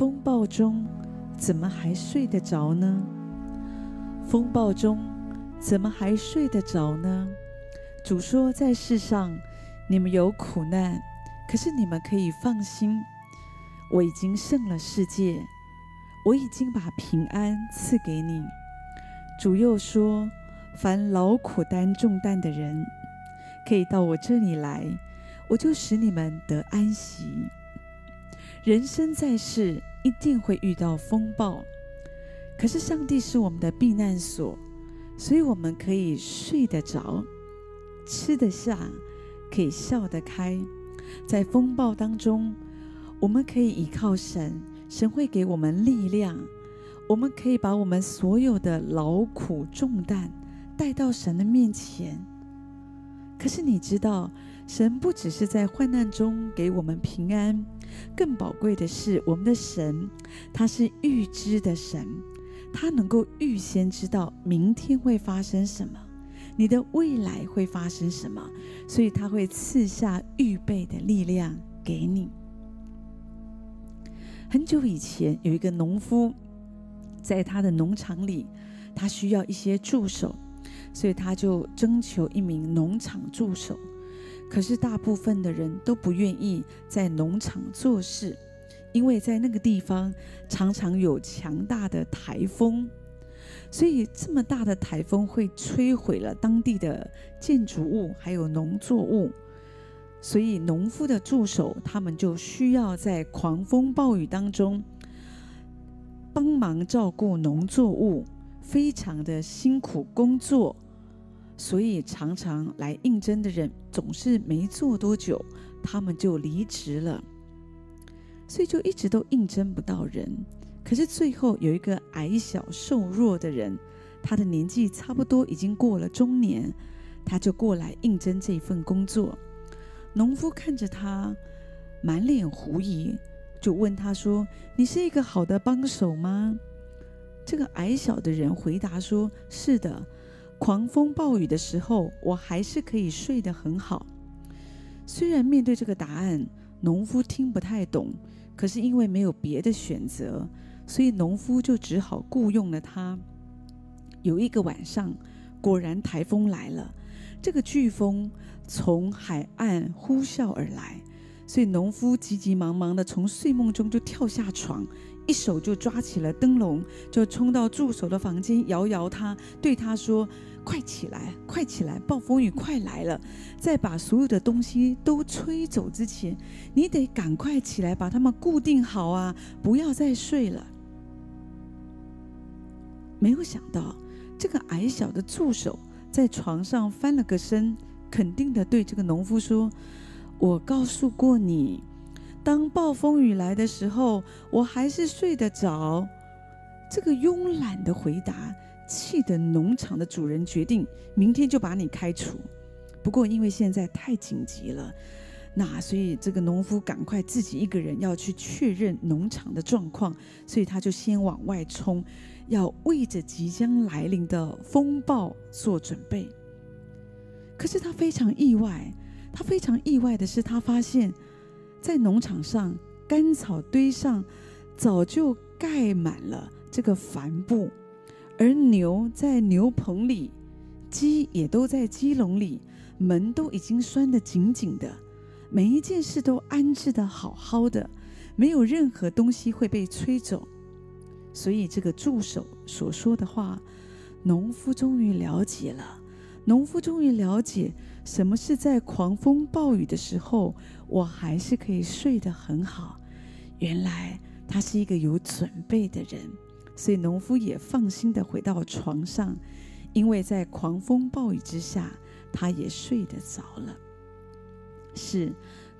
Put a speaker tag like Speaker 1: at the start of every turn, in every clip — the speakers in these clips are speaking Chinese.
Speaker 1: 风暴中，怎么还睡得着呢？风暴中，怎么还睡得着呢？主说，在世上你们有苦难，可是你们可以放心，我已经胜了世界，我已经把平安赐给你。主又说，凡劳苦担重担的人，可以到我这里来，我就使你们得安息。人生在世，一定会遇到风暴，可是上帝是我们的避难所，所以我们可以睡得着，吃得下，可以笑得开。在风暴当中，我们可以依靠神，神会给我们力量，我们可以把我们所有的劳苦重担带到神的面前。可是你知道，神不只是在患难中给我们平安。更宝贵的是，我们的神，他是预知的神，他能够预先知道明天会发生什么，你的未来会发生什么，所以他会赐下预备的力量给你。很久以前，有一个农夫，在他的农场里，他需要一些助手，所以他就征求一名农场助手。可是大部分的人都不愿意在农场做事，因为在那个地方常常有强大的台风，所以这么大的台风会摧毁了当地的建筑物还有农作物，所以农夫的助手他们就需要在狂风暴雨当中帮忙照顾农作物，非常的辛苦工作。所以常常来应征的人总是没做多久，他们就离职了。所以就一直都应征不到人。可是最后有一个矮小瘦弱的人，他的年纪差不多已经过了中年，他就过来应征这份工作。农夫看着他，满脸狐疑，就问他说：“你是一个好的帮手吗？”这个矮小的人回答说：“是的。”狂风暴雨的时候，我还是可以睡得很好。虽然面对这个答案，农夫听不太懂，可是因为没有别的选择，所以农夫就只好雇佣了他。有一个晚上，果然台风来了，这个飓风从海岸呼啸而来，所以农夫急急忙忙地从睡梦中就跳下床。一手就抓起了灯笼，就冲到助手的房间，摇摇他，对他说：“快起来，快起来！暴风雨快来了，在把所有的东西都吹走之前，你得赶快起来，把它们固定好啊！不要再睡了。”没有想到，这个矮小的助手在床上翻了个身，肯定地对这个农夫说：“我告诉过你。”当暴风雨来的时候，我还是睡得着。这个慵懒的回答，气得农场的主人决定明天就把你开除。不过因为现在太紧急了，那所以这个农夫赶快自己一个人要去确认农场的状况，所以他就先往外冲，要为着即将来临的风暴做准备。可是他非常意外，他非常意外的是，他发现。在农场上，干草堆上早就盖满了这个帆布，而牛在牛棚里，鸡也都在鸡笼里，门都已经拴得紧紧的，每一件事都安置得好好的，没有任何东西会被吹走。所以，这个助手所说的话，农夫终于了解了。农夫终于了解什么是在狂风暴雨的时候，我还是可以睡得很好。原来他是一个有准备的人，所以农夫也放心地回到床上，因为在狂风暴雨之下，他也睡得着了。是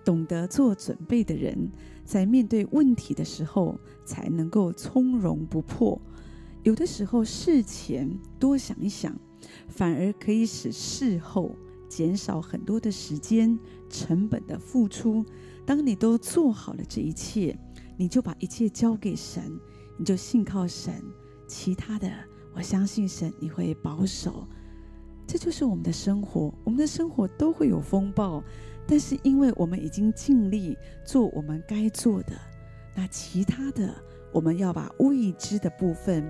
Speaker 1: 懂得做准备的人，在面对问题的时候才能够从容不迫。有的时候事前多想一想。反而可以使事后减少很多的时间成本的付出。当你都做好了这一切，你就把一切交给神，你就信靠神。其他的，我相信神你会保守。这就是我们的生活，我们的生活都会有风暴，但是因为我们已经尽力做我们该做的，那其他的我们要把未知的部分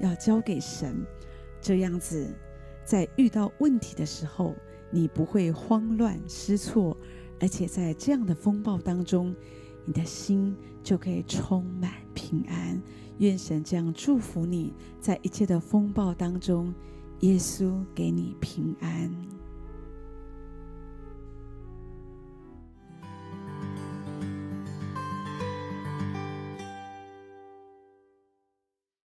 Speaker 1: 要交给神，这样子，在遇到问题的时候，你不会慌乱失措，而且在这样的风暴当中，你的心就可以充满平安。愿神这样祝福你，在一切的风暴当中，耶稣给你平安。